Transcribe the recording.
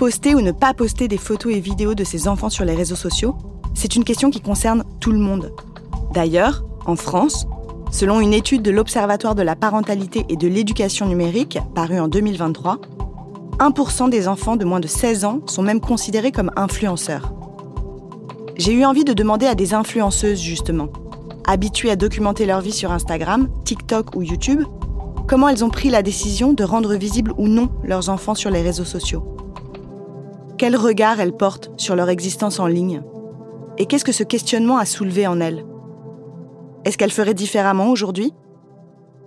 Poster ou ne pas poster des photos et vidéos de ses enfants sur les réseaux sociaux, c'est une question qui concerne tout le monde. D'ailleurs, en France, selon une étude de l'Observatoire de la parentalité et de l'éducation numérique parue en 2023, 1% des enfants de moins de 16 ans sont même considérés comme influenceurs. J'ai eu envie de demander à des influenceuses justement, habituées à documenter leur vie sur Instagram, TikTok ou YouTube, comment elles ont pris la décision de rendre visibles ou non leurs enfants sur les réseaux sociaux. Quel regard elles portent sur leur existence en ligne Et qu'est-ce que ce questionnement a soulevé en elles? Est-ce qu'elles feraient différemment aujourd'hui?